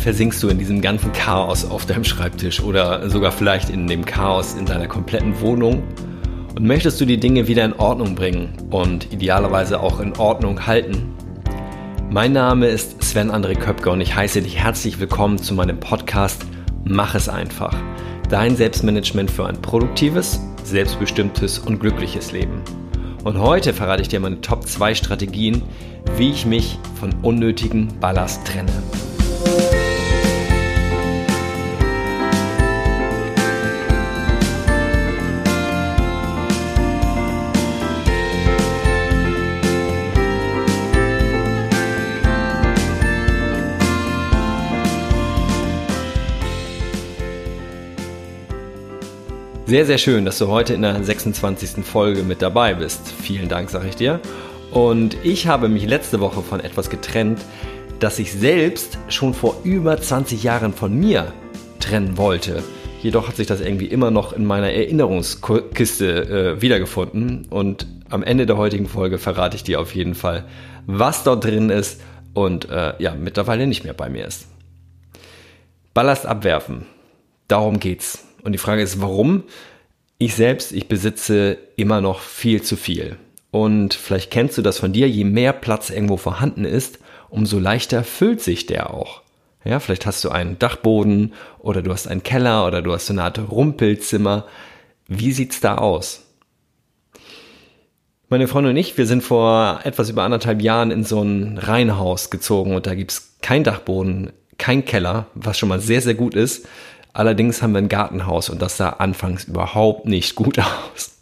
versinkst du in diesem ganzen Chaos auf deinem Schreibtisch oder sogar vielleicht in dem Chaos in deiner kompletten Wohnung und möchtest du die Dinge wieder in Ordnung bringen und idealerweise auch in Ordnung halten. Mein Name ist Sven André Köpke und ich heiße dich herzlich willkommen zu meinem Podcast Mach es einfach. Dein Selbstmanagement für ein produktives, selbstbestimmtes und glückliches Leben. Und heute verrate ich dir meine Top 2 Strategien, wie ich mich von unnötigen Ballast trenne. Sehr, sehr schön, dass du heute in der 26. Folge mit dabei bist. Vielen Dank, sage ich dir. Und ich habe mich letzte Woche von etwas getrennt, das ich selbst schon vor über 20 Jahren von mir trennen wollte. Jedoch hat sich das irgendwie immer noch in meiner Erinnerungskiste äh, wiedergefunden. Und am Ende der heutigen Folge verrate ich dir auf jeden Fall, was dort drin ist und äh, ja, mittlerweile nicht mehr bei mir ist. Ballast abwerfen. Darum geht's. Und die Frage ist, warum? Ich selbst, ich besitze immer noch viel zu viel. Und vielleicht kennst du das von dir, je mehr Platz irgendwo vorhanden ist, umso leichter füllt sich der auch. Ja, vielleicht hast du einen Dachboden oder du hast einen Keller oder du hast so eine Art Rumpelzimmer. Wie sieht's da aus? Meine Freundin und ich, wir sind vor etwas über anderthalb Jahren in so ein Reihenhaus gezogen und da gibt's kein Dachboden, kein Keller, was schon mal sehr, sehr gut ist. Allerdings haben wir ein Gartenhaus und das sah anfangs überhaupt nicht gut aus.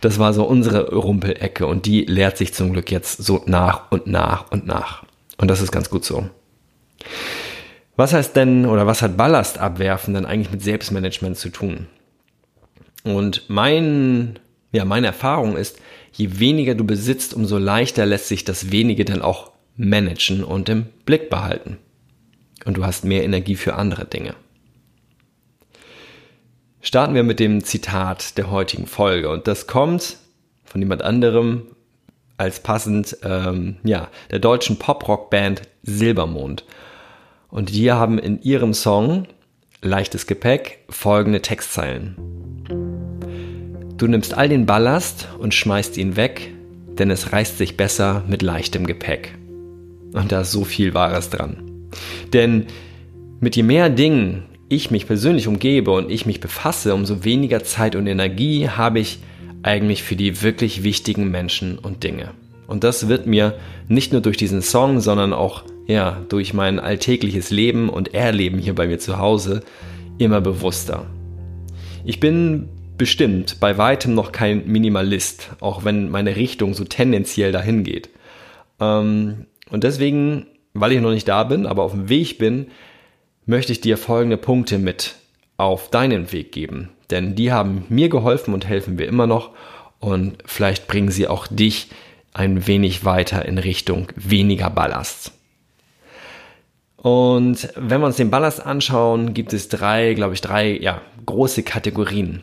Das war so unsere Rumpelecke und die leert sich zum Glück jetzt so nach und nach und nach. Und das ist ganz gut so. Was heißt denn oder was hat Ballast abwerfen denn eigentlich mit Selbstmanagement zu tun? Und mein, ja, meine Erfahrung ist, je weniger du besitzt, umso leichter lässt sich das wenige dann auch managen und im Blick behalten. Und du hast mehr Energie für andere Dinge. Starten wir mit dem Zitat der heutigen Folge und das kommt von jemand anderem als passend, ähm, ja, der deutschen Pop-Rock-Band Silbermond. Und die haben in ihrem Song Leichtes Gepäck folgende Textzeilen. Du nimmst all den Ballast und schmeißt ihn weg, denn es reißt sich besser mit leichtem Gepäck. Und da ist so viel Wahres dran. Denn mit je mehr Dingen ich mich persönlich umgebe und ich mich befasse, umso weniger Zeit und Energie habe ich eigentlich für die wirklich wichtigen Menschen und Dinge. Und das wird mir nicht nur durch diesen Song, sondern auch ja, durch mein alltägliches Leben und Erleben hier bei mir zu Hause immer bewusster. Ich bin bestimmt bei weitem noch kein Minimalist, auch wenn meine Richtung so tendenziell dahin geht. Ähm, und deswegen, weil ich noch nicht da bin, aber auf dem Weg bin, möchte ich dir folgende Punkte mit auf deinen Weg geben. Denn die haben mir geholfen und helfen mir immer noch. Und vielleicht bringen sie auch dich ein wenig weiter in Richtung weniger Ballast. Und wenn wir uns den Ballast anschauen, gibt es drei, glaube ich, drei ja, große Kategorien.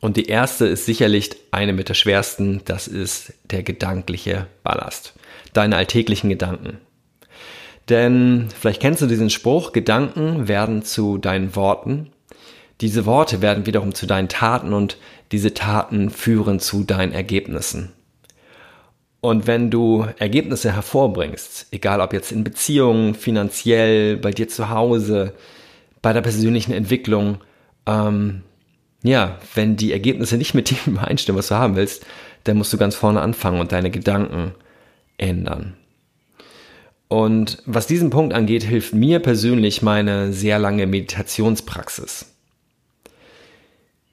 Und die erste ist sicherlich eine mit der schwersten, das ist der gedankliche Ballast. Deine alltäglichen Gedanken. Denn vielleicht kennst du diesen Spruch, Gedanken werden zu deinen Worten. Diese Worte werden wiederum zu deinen Taten und diese Taten führen zu deinen Ergebnissen. Und wenn du Ergebnisse hervorbringst, egal ob jetzt in Beziehungen, finanziell, bei dir zu Hause, bei der persönlichen Entwicklung, ähm, ja, wenn die Ergebnisse nicht mit dem übereinstimmen, was du haben willst, dann musst du ganz vorne anfangen und deine Gedanken ändern. Und was diesen Punkt angeht, hilft mir persönlich meine sehr lange Meditationspraxis.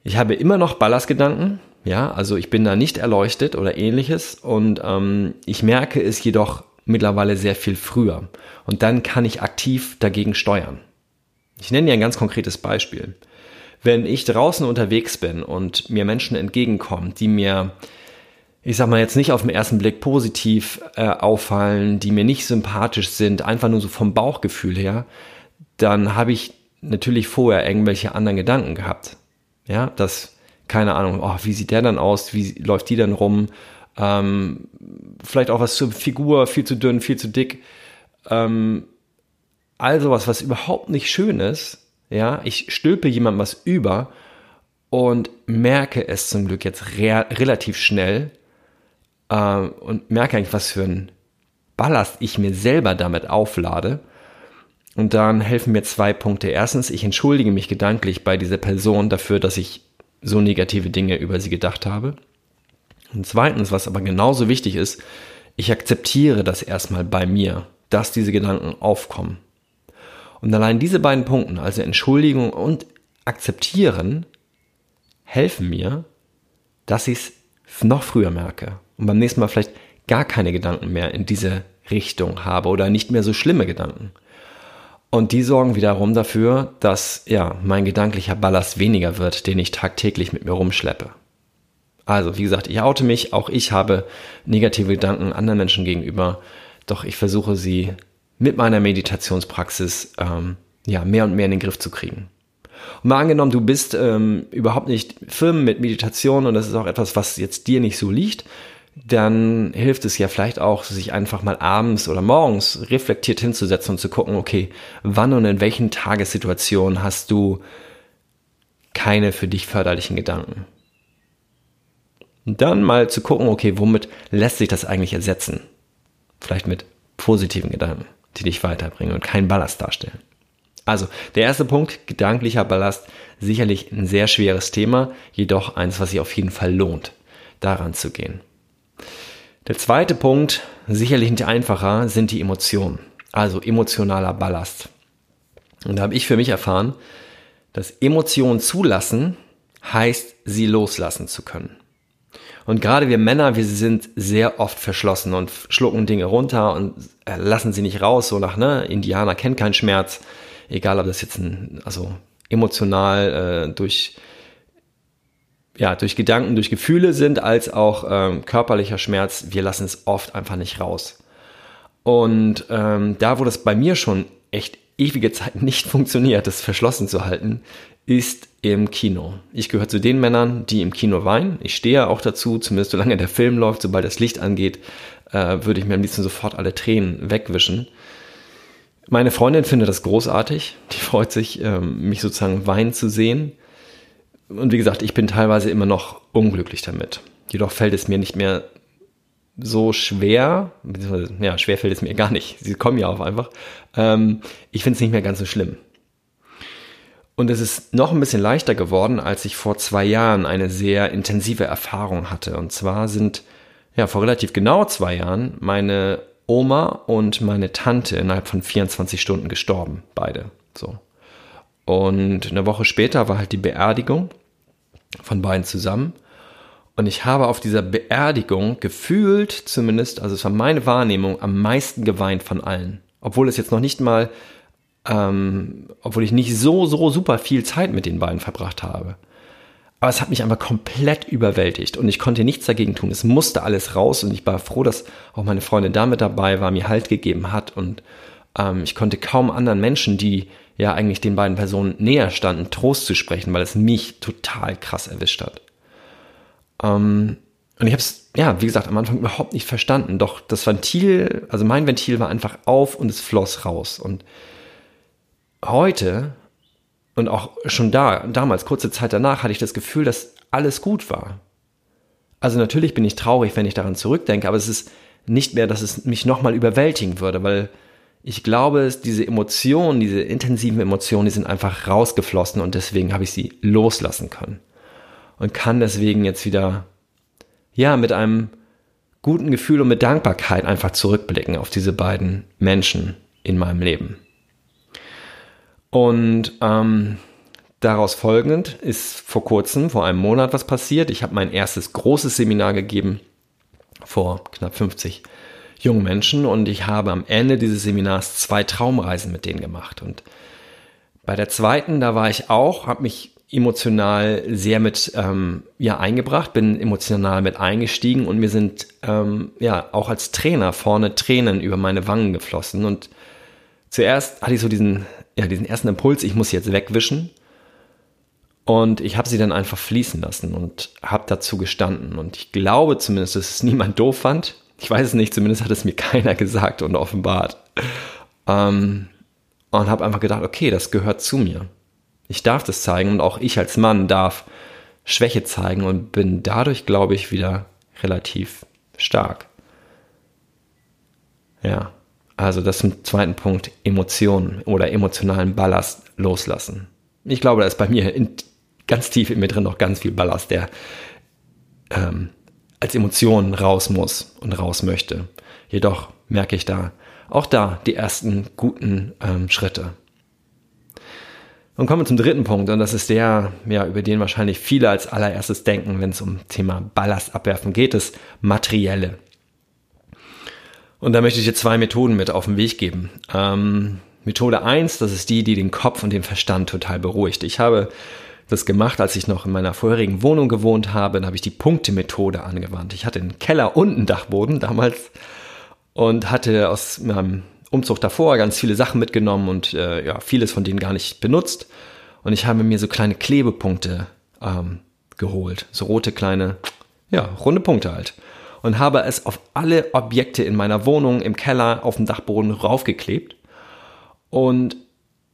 Ich habe immer noch Ballastgedanken, ja, also ich bin da nicht erleuchtet oder ähnliches und ähm, ich merke es jedoch mittlerweile sehr viel früher und dann kann ich aktiv dagegen steuern. Ich nenne dir ein ganz konkretes Beispiel. Wenn ich draußen unterwegs bin und mir Menschen entgegenkommen, die mir ich sag mal jetzt nicht auf den ersten Blick positiv äh, auffallen, die mir nicht sympathisch sind, einfach nur so vom Bauchgefühl her, dann habe ich natürlich vorher irgendwelche anderen Gedanken gehabt. Ja, das, keine Ahnung, oh, wie sieht der dann aus, wie läuft die dann rum, ähm, vielleicht auch was zur Figur, viel zu dünn, viel zu dick. Ähm, Also was, was überhaupt nicht schön ist, ja, ich stülpe jemandem was über und merke es zum Glück jetzt re relativ schnell äh, und merke eigentlich, was für ein Ballast ich mir selber damit auflade. Und dann helfen mir zwei Punkte. Erstens, ich entschuldige mich gedanklich bei dieser Person dafür, dass ich so negative Dinge über sie gedacht habe. Und zweitens, was aber genauso wichtig ist, ich akzeptiere das erstmal bei mir, dass diese Gedanken aufkommen. Und allein diese beiden Punkte, also Entschuldigung und Akzeptieren, helfen mir, dass ich es noch früher merke und beim nächsten Mal vielleicht gar keine Gedanken mehr in diese Richtung habe oder nicht mehr so schlimme Gedanken. Und die sorgen wiederum dafür, dass ja mein gedanklicher Ballast weniger wird, den ich tagtäglich mit mir rumschleppe. Also, wie gesagt, ich oute mich, auch ich habe negative Gedanken anderen Menschen gegenüber, doch ich versuche sie mit meiner Meditationspraxis ähm, ja mehr und mehr in den Griff zu kriegen. Und mal angenommen, du bist ähm, überhaupt nicht firm mit Meditation und das ist auch etwas, was jetzt dir nicht so liegt, dann hilft es ja vielleicht auch, sich einfach mal abends oder morgens reflektiert hinzusetzen und zu gucken, okay, wann und in welchen Tagessituationen hast du keine für dich förderlichen Gedanken. Und dann mal zu gucken, okay, womit lässt sich das eigentlich ersetzen? Vielleicht mit positiven Gedanken, die dich weiterbringen und keinen Ballast darstellen. Also, der erste Punkt, gedanklicher Ballast, sicherlich ein sehr schweres Thema, jedoch eins, was sich auf jeden Fall lohnt, daran zu gehen. Der zweite Punkt, sicherlich nicht einfacher, sind die Emotionen, also emotionaler Ballast. Und da habe ich für mich erfahren, dass Emotionen zulassen heißt, sie loslassen zu können. Und gerade wir Männer, wir sind sehr oft verschlossen und schlucken Dinge runter und äh, lassen sie nicht raus, so nach, ne, Indianer kennt keinen Schmerz, egal ob das jetzt ein, also emotional äh, durch ja, durch Gedanken, durch Gefühle sind, als auch ähm, körperlicher Schmerz, wir lassen es oft einfach nicht raus. Und ähm, da, wo das bei mir schon echt ewige Zeit nicht funktioniert, das verschlossen zu halten, ist im Kino. Ich gehöre zu den Männern, die im Kino weinen. Ich stehe auch dazu, zumindest solange der Film läuft, sobald das Licht angeht, äh, würde ich mir am liebsten sofort alle Tränen wegwischen. Meine Freundin findet das großartig. Die freut sich, ähm, mich sozusagen weinen zu sehen. Und wie gesagt, ich bin teilweise immer noch unglücklich damit. Jedoch fällt es mir nicht mehr so schwer, beziehungsweise, ja, schwer fällt es mir gar nicht. Sie kommen ja auch einfach. Ähm, ich finde es nicht mehr ganz so schlimm. Und es ist noch ein bisschen leichter geworden, als ich vor zwei Jahren eine sehr intensive Erfahrung hatte. Und zwar sind, ja, vor relativ genau zwei Jahren meine Oma und meine Tante innerhalb von 24 Stunden gestorben. Beide. So. Und eine Woche später war halt die Beerdigung von beiden zusammen. Und ich habe auf dieser Beerdigung gefühlt, zumindest, also es war meine Wahrnehmung, am meisten geweint von allen. Obwohl es jetzt noch nicht mal ähm, obwohl ich nicht so, so super viel Zeit mit den beiden verbracht habe. Aber es hat mich einfach komplett überwältigt und ich konnte nichts dagegen tun. Es musste alles raus und ich war froh, dass auch meine Freundin damit dabei war, mir Halt gegeben hat und ähm, ich konnte kaum anderen Menschen, die ja eigentlich den beiden Personen näher standen, Trost zu sprechen, weil es mich total krass erwischt hat. Ähm, und ich habe es, ja, wie gesagt, am Anfang überhaupt nicht verstanden. Doch das Ventil, also mein Ventil war einfach auf und es floss raus. Und heute und auch schon da, damals, kurze Zeit danach, hatte ich das Gefühl, dass alles gut war. Also natürlich bin ich traurig, wenn ich daran zurückdenke, aber es ist nicht mehr, dass es mich nochmal überwältigen würde, weil ich glaube, diese Emotionen, diese intensiven Emotionen, die sind einfach rausgeflossen und deswegen habe ich sie loslassen können. Und kann deswegen jetzt wieder, ja, mit einem guten Gefühl und mit Dankbarkeit einfach zurückblicken auf diese beiden Menschen in meinem Leben. Und ähm, daraus folgend ist vor kurzem, vor einem Monat was passiert. Ich habe mein erstes großes Seminar gegeben vor knapp 50 jungen Menschen und ich habe am Ende dieses Seminars zwei Traumreisen mit denen gemacht. Und bei der zweiten, da war ich auch, habe mich emotional sehr mit ähm, ja eingebracht, bin emotional mit eingestiegen und mir sind ähm, ja auch als Trainer vorne Tränen über meine Wangen geflossen und zuerst hatte ich so diesen ja, diesen ersten Impuls, ich muss jetzt wegwischen. Und ich habe sie dann einfach fließen lassen und habe dazu gestanden. Und ich glaube zumindest, dass es niemand doof fand. Ich weiß es nicht, zumindest hat es mir keiner gesagt und offenbart. Ähm, und habe einfach gedacht, okay, das gehört zu mir. Ich darf das zeigen und auch ich als Mann darf Schwäche zeigen und bin dadurch, glaube ich, wieder relativ stark. Ja, also das zum zweiten Punkt, Emotionen oder emotionalen Ballast loslassen. Ich glaube, da ist bei mir in, ganz tief in mir drin noch ganz viel Ballast, der ähm, als Emotion raus muss und raus möchte. Jedoch merke ich da auch da die ersten guten ähm, Schritte. Und kommen wir zum dritten Punkt, und das ist der, ja, über den wahrscheinlich viele als allererstes denken, wenn es um Thema Ballast abwerfen geht, das Materielle. Und da möchte ich dir zwei Methoden mit auf den Weg geben. Ähm, Methode eins, das ist die, die den Kopf und den Verstand total beruhigt. Ich habe das gemacht, als ich noch in meiner vorherigen Wohnung gewohnt habe. Dann habe ich die Punktemethode angewandt. Ich hatte einen Keller und einen Dachboden damals und hatte aus meinem Umzug davor ganz viele Sachen mitgenommen und äh, ja, vieles von denen gar nicht benutzt. Und ich habe mir so kleine Klebepunkte ähm, geholt. So rote kleine, ja, runde Punkte halt. Und habe es auf alle Objekte in meiner Wohnung, im Keller, auf dem Dachboden raufgeklebt. Und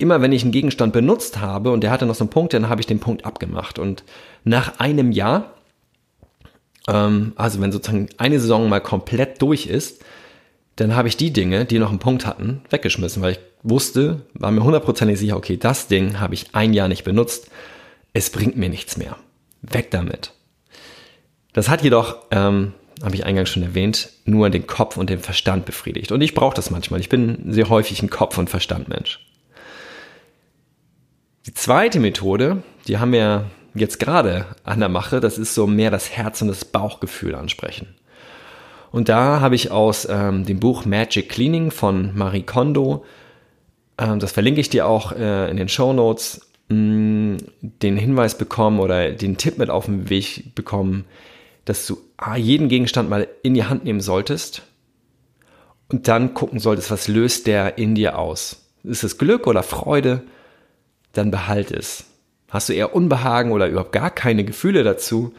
immer wenn ich einen Gegenstand benutzt habe und der hatte noch so einen Punkt, dann habe ich den Punkt abgemacht. Und nach einem Jahr, ähm, also wenn sozusagen eine Saison mal komplett durch ist, dann habe ich die Dinge, die noch einen Punkt hatten, weggeschmissen, weil ich wusste, war mir hundertprozentig sicher, okay, das Ding habe ich ein Jahr nicht benutzt, es bringt mir nichts mehr. Weg damit. Das hat jedoch, ähm, habe ich eingangs schon erwähnt, nur den Kopf und den Verstand befriedigt. Und ich brauche das manchmal. Ich bin sehr häufig ein Kopf- und Verstandmensch. Die zweite Methode, die haben wir jetzt gerade an der Mache, das ist so mehr das Herz und das Bauchgefühl ansprechen. Und da habe ich aus ähm, dem Buch Magic Cleaning von Marie Kondo, ähm, das verlinke ich dir auch äh, in den Show Notes, mm, den Hinweis bekommen oder den Tipp mit auf den Weg bekommen, dass du jeden Gegenstand mal in die Hand nehmen solltest und dann gucken solltest, was löst der in dir aus. Ist es Glück oder Freude? Dann behalt es. Hast du eher Unbehagen oder überhaupt gar keine Gefühle dazu,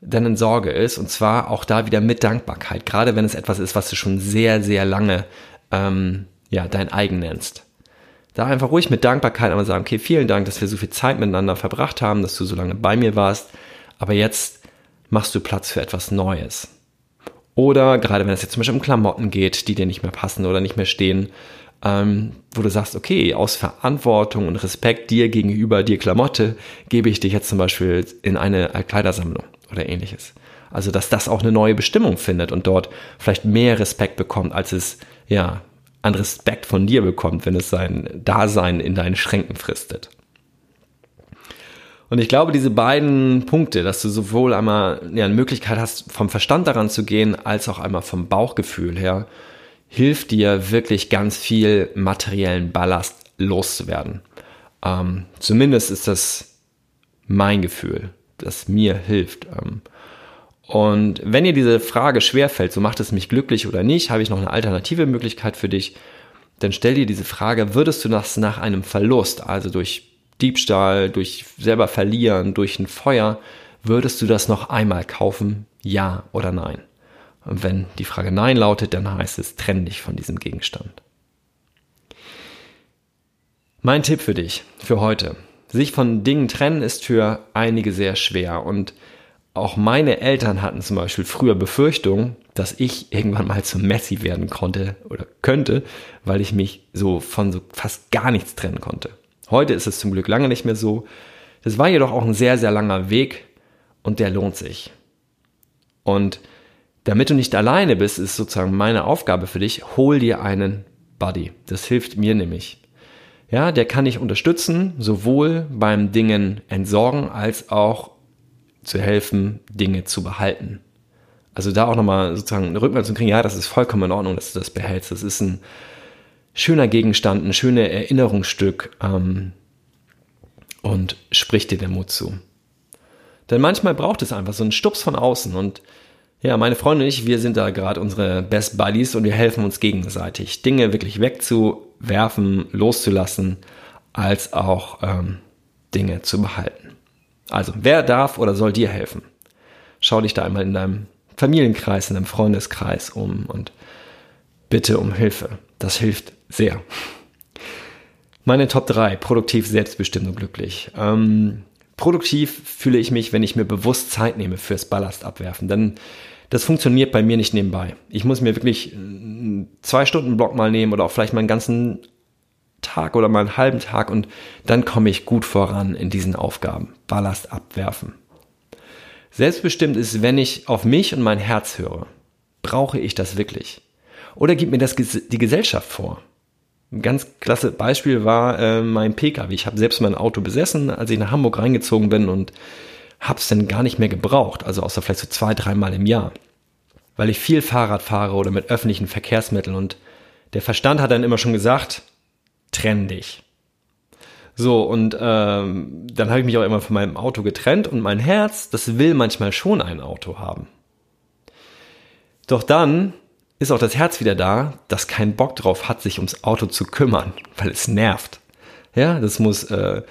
deine Sorge ist. Und zwar auch da wieder mit Dankbarkeit. Gerade wenn es etwas ist, was du schon sehr, sehr lange ähm, ja, dein eigen nennst. Da einfach ruhig mit Dankbarkeit einmal sagen, okay, vielen Dank, dass wir so viel Zeit miteinander verbracht haben, dass du so lange bei mir warst. Aber jetzt machst du Platz für etwas Neues. Oder gerade wenn es jetzt zum Beispiel um Klamotten geht, die dir nicht mehr passen oder nicht mehr stehen, ähm, wo du sagst, okay, aus Verantwortung und Respekt dir gegenüber, dir Klamotte, gebe ich dich jetzt zum Beispiel in eine Kleidersammlung oder ähnliches. Also, dass das auch eine neue Bestimmung findet und dort vielleicht mehr Respekt bekommt, als es, ja, an Respekt von dir bekommt, wenn es sein Dasein in deinen Schränken fristet. Und ich glaube, diese beiden Punkte, dass du sowohl einmal ja, eine Möglichkeit hast, vom Verstand daran zu gehen, als auch einmal vom Bauchgefühl her, hilft dir wirklich ganz viel materiellen Ballast loszuwerden. Ähm, zumindest ist das mein Gefühl das mir hilft. Ähm, und wenn dir diese Frage schwerfällt, so macht es mich glücklich oder nicht, habe ich noch eine alternative Möglichkeit für dich, dann stell dir diese Frage, würdest du das nach einem Verlust, also durch Diebstahl, durch selber verlieren, durch ein Feuer, würdest du das noch einmal kaufen? Ja oder nein? Und wenn die Frage Nein lautet, dann heißt es, trenn dich von diesem Gegenstand. Mein Tipp für dich, für heute sich von Dingen trennen ist für einige sehr schwer. Und auch meine Eltern hatten zum Beispiel früher Befürchtungen, dass ich irgendwann mal zum Messi werden konnte oder könnte, weil ich mich so von so fast gar nichts trennen konnte. Heute ist es zum Glück lange nicht mehr so. Das war jedoch auch ein sehr, sehr langer Weg und der lohnt sich. Und damit du nicht alleine bist, ist sozusagen meine Aufgabe für dich, hol dir einen Buddy. Das hilft mir nämlich. Ja, der kann dich unterstützen, sowohl beim Dingen entsorgen als auch zu helfen, Dinge zu behalten. Also da auch nochmal sozusagen eine Rückmeldung zu kriegen, ja, das ist vollkommen in Ordnung, dass du das behältst. Das ist ein schöner Gegenstand, ein schönes Erinnerungsstück ähm, und spricht dir der Mut zu. Denn manchmal braucht es einfach so einen Stups von außen und ja, meine Freunde und ich, wir sind da gerade unsere Best Buddies und wir helfen uns gegenseitig, Dinge wirklich wegzuwerfen, loszulassen, als auch ähm, Dinge zu behalten. Also, wer darf oder soll dir helfen? Schau dich da einmal in deinem Familienkreis, in deinem Freundeskreis um und bitte um Hilfe. Das hilft sehr. Meine Top 3, produktiv, selbstbestimmt und glücklich. Ähm, produktiv fühle ich mich, wenn ich mir bewusst Zeit nehme fürs Ballast abwerfen. Denn das funktioniert bei mir nicht nebenbei. Ich muss mir wirklich einen zwei Stunden Block mal nehmen oder auch vielleicht mal einen ganzen Tag oder mal einen halben Tag und dann komme ich gut voran in diesen Aufgaben. Ballast abwerfen. Selbstbestimmt ist, wenn ich auf mich und mein Herz höre. Brauche ich das wirklich? Oder gibt mir das die Gesellschaft vor? Ein ganz klasse Beispiel war äh, mein Pkw. Ich habe selbst mein Auto besessen, als ich nach Hamburg reingezogen bin und habe es dann gar nicht mehr gebraucht, also außer vielleicht so zwei, dreimal im Jahr, weil ich viel Fahrrad fahre oder mit öffentlichen Verkehrsmitteln und der Verstand hat dann immer schon gesagt, trenn dich. So, und ähm, dann habe ich mich auch immer von meinem Auto getrennt und mein Herz, das will manchmal schon ein Auto haben. Doch dann ist auch das Herz wieder da, das keinen Bock drauf hat, sich ums Auto zu kümmern, weil es nervt. Ja, das muss äh,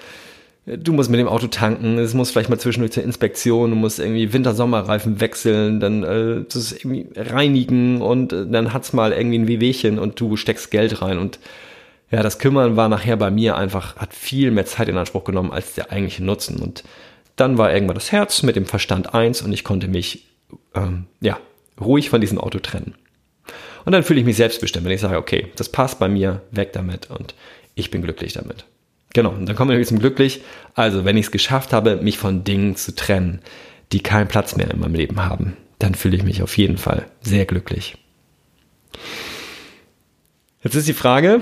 du musst mit dem Auto tanken, es muss vielleicht mal zwischendurch zur Inspektion, du musst irgendwie Winter-Sommerreifen wechseln, dann äh, das irgendwie reinigen und äh, dann hat's mal irgendwie ein Wehwehchen und du steckst Geld rein und ja, das Kümmern war nachher bei mir einfach, hat viel mehr Zeit in Anspruch genommen als der eigentliche Nutzen und dann war irgendwann das Herz mit dem Verstand eins und ich konnte mich, ähm, ja, ruhig von diesem Auto trennen. Und dann fühle ich mich selbstbestimmt, wenn ich sage, okay, das passt bei mir, weg damit und ich bin glücklich damit. Genau, und dann kommen wir zum Glücklich. Also, wenn ich es geschafft habe, mich von Dingen zu trennen, die keinen Platz mehr in meinem Leben haben, dann fühle ich mich auf jeden Fall sehr glücklich. Jetzt ist die Frage,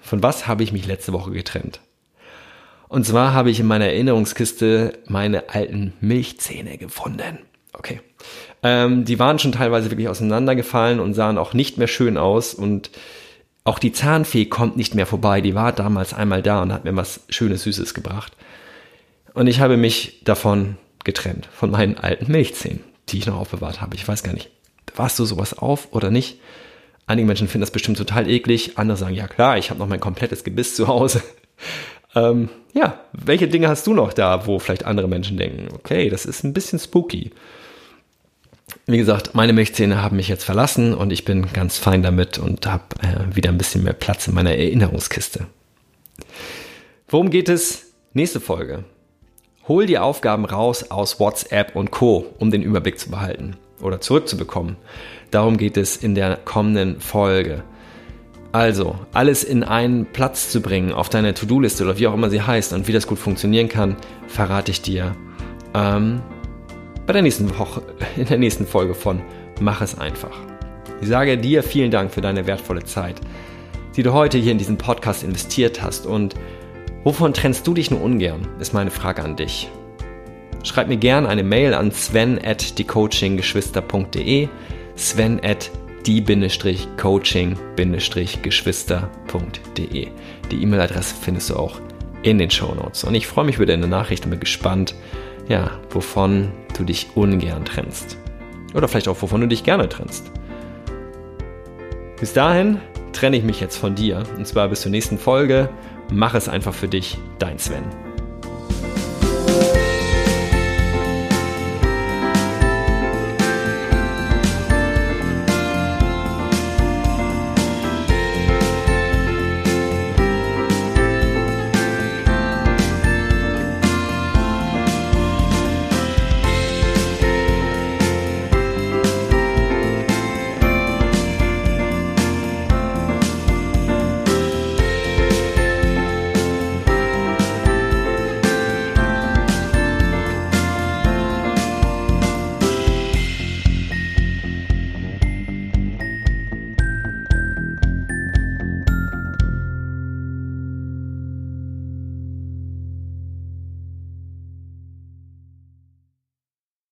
von was habe ich mich letzte Woche getrennt? Und zwar habe ich in meiner Erinnerungskiste meine alten Milchzähne gefunden. Okay. Ähm, die waren schon teilweise wirklich auseinandergefallen und sahen auch nicht mehr schön aus und auch die Zahnfee kommt nicht mehr vorbei. Die war damals einmal da und hat mir was Schönes, Süßes gebracht. Und ich habe mich davon getrennt, von meinen alten Milchzähnen, die ich noch aufbewahrt habe. Ich weiß gar nicht, warst du sowas auf oder nicht? Einige Menschen finden das bestimmt total eklig, andere sagen, ja klar, ich habe noch mein komplettes Gebiss zu Hause. ähm, ja, welche Dinge hast du noch da, wo vielleicht andere Menschen denken, okay, das ist ein bisschen spooky. Wie gesagt, meine Milchzähne haben mich jetzt verlassen und ich bin ganz fein damit und habe äh, wieder ein bisschen mehr Platz in meiner Erinnerungskiste. Worum geht es? Nächste Folge. Hol die Aufgaben raus aus WhatsApp und Co., um den Überblick zu behalten oder zurückzubekommen. Darum geht es in der kommenden Folge. Also, alles in einen Platz zu bringen auf deine To-Do-Liste oder wie auch immer sie heißt und wie das gut funktionieren kann, verrate ich dir ähm, bei der nächsten Woche, in der nächsten Folge von Mach es einfach. Ich sage dir vielen Dank für deine wertvolle Zeit, die du heute hier in diesen Podcast investiert hast und wovon trennst du dich nur ungern, ist meine Frage an dich. Schreib mir gerne eine Mail an sven at diecoachinggeschwister.de sven at die-coaching-geschwister.de Die E-Mail-Adresse findest du auch in den Show Notes. Und ich freue mich über deine Nachricht und bin gespannt, ja, wovon du dich ungern trennst. Oder vielleicht auch, wovon du dich gerne trennst. Bis dahin trenne ich mich jetzt von dir. Und zwar bis zur nächsten Folge. Mach es einfach für dich, dein Sven.